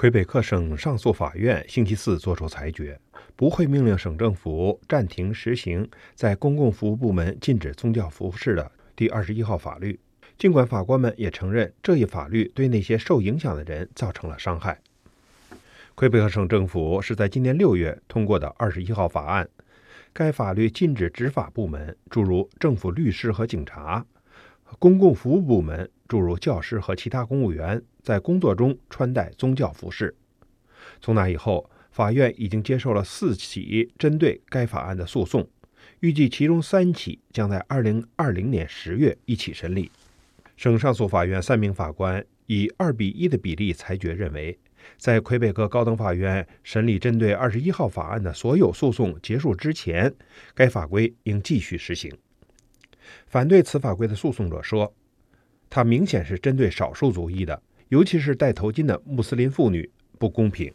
魁北克省上诉法院星期四作出裁决，不会命令省政府暂停实行在公共服务部门禁止宗教服饰的第二十一号法律。尽管法官们也承认这一法律对那些受影响的人造成了伤害。魁北克省政府是在今年六月通过的二十一号法案，该法律禁止执法部门，诸如政府律师和警察。公共服务部门，诸如教师和其他公务员，在工作中穿戴宗教服饰。从那以后，法院已经接受了四起针对该法案的诉讼，预计其中三起将在2020年10月一起审理。省上诉法院三名法官以二比一的比例裁决，认为在魁北克高等法院审理针对21号法案的所有诉讼结束之前，该法规应继续实行。反对此法规的诉讼者说，它明显是针对少数族裔的，尤其是戴头巾的穆斯林妇女，不公平。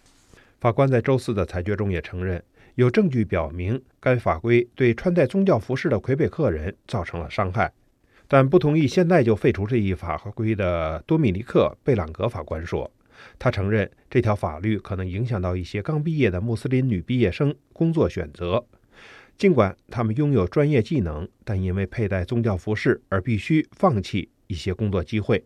法官在周四的裁决中也承认，有证据表明该法规对穿戴宗教服饰的魁北克人造成了伤害，但不同意现在就废除这一法规的多米尼克·贝朗格法官说，他承认这条法律可能影响到一些刚毕业的穆斯林女毕业生工作选择。尽管他们拥有专业技能，但因为佩戴宗教服饰而必须放弃一些工作机会。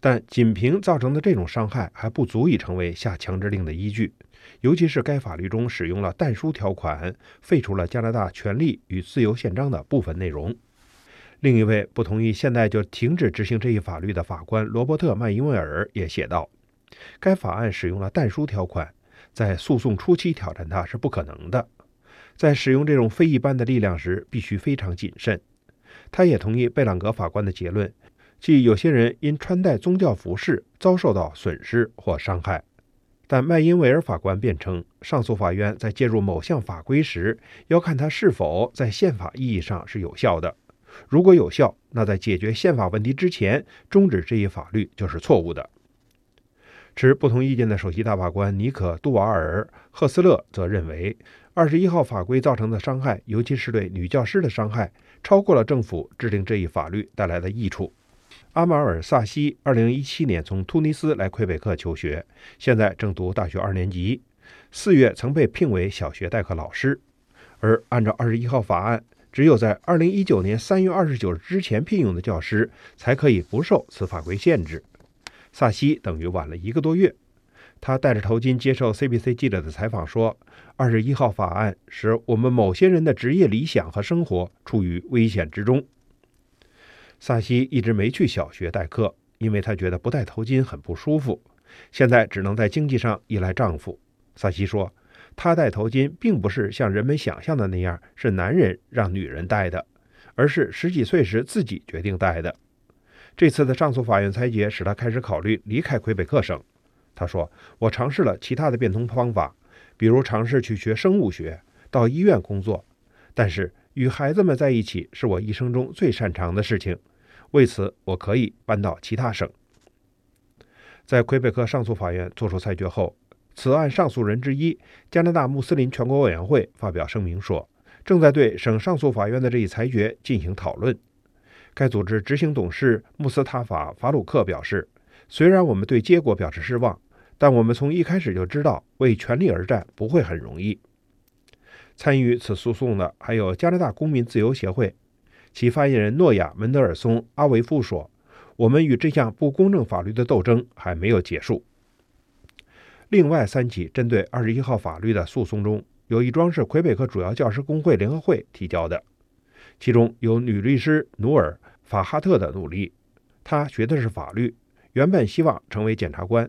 但仅凭造成的这种伤害还不足以成为下强制令的依据，尤其是该法律中使用了但书条款，废除了加拿大权利与自由宪章的部分内容。另一位不同意现在就停止执行这一法律的法官罗伯特·麦因威尔也写道：“该法案使用了但书条款，在诉讼初期挑战它是不可能的。”在使用这种非一般的力量时，必须非常谨慎。他也同意贝朗格法官的结论，即有些人因穿戴宗教服饰遭受到损失或伤害。但麦因维尔法官辩称，上诉法院在介入某项法规时，要看它是否在宪法意义上是有效的。如果有效，那在解决宪法问题之前终止这一法律就是错误的。持不同意见的首席大法官尼可·杜瓦尔·赫斯勒则认为。二十一号法规造成的伤害，尤其是对女教师的伤害，超过了政府制定这一法律带来的益处。阿马尔·萨西二零一七年从突尼斯来魁北克求学，现在正读大学二年级。四月曾被聘为小学代课老师，而按照二十一号法案，只有在二零一九年三月二十九日之前聘用的教师才可以不受此法规限制。萨西等于晚了一个多月。他戴着头巾接受 CBC 记者的采访说：“二十一号法案使我们某些人的职业理想和生活处于危险之中。”萨西一直没去小学代课，因为他觉得不戴头巾很不舒服。现在只能在经济上依赖丈夫。萨西说：“他戴头巾并不是像人们想象的那样，是男人让女人戴的，而是十几岁时自己决定戴的。”这次的上诉法院裁决使他开始考虑离开魁北克省。他说：“我尝试了其他的变通方法，比如尝试去学生物学，到医院工作。但是与孩子们在一起是我一生中最擅长的事情。为此，我可以搬到其他省。”在魁北克上诉法院作出裁决后，此案上诉人之一加拿大穆斯林全国委员会发表声明说：“正在对省上诉法院的这一裁决进行讨论。”该组织执行董事穆斯塔法·法鲁克表示：“虽然我们对结果表示失望。”但我们从一开始就知道，为权力而战不会很容易。参与此诉讼的还有加拿大公民自由协会，其发言人诺亚·门德尔松·阿维夫说：“我们与这项不公正法律的斗争还没有结束。”另外三起针对二十一号法律的诉讼中，有一桩是魁北克主要教师工会联合会提交的，其中有女律师努尔·法哈特的努力。她学的是法律，原本希望成为检察官。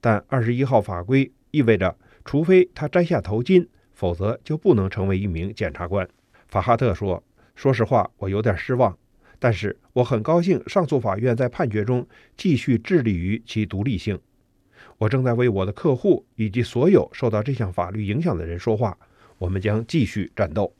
但二十一号法规意味着，除非她摘下头巾，否则就不能成为一名检察官。法哈特说：“说实话，我有点失望，但是我很高兴上诉法院在判决中继续致力于其独立性。我正在为我的客户以及所有受到这项法律影响的人说话。我们将继续战斗。”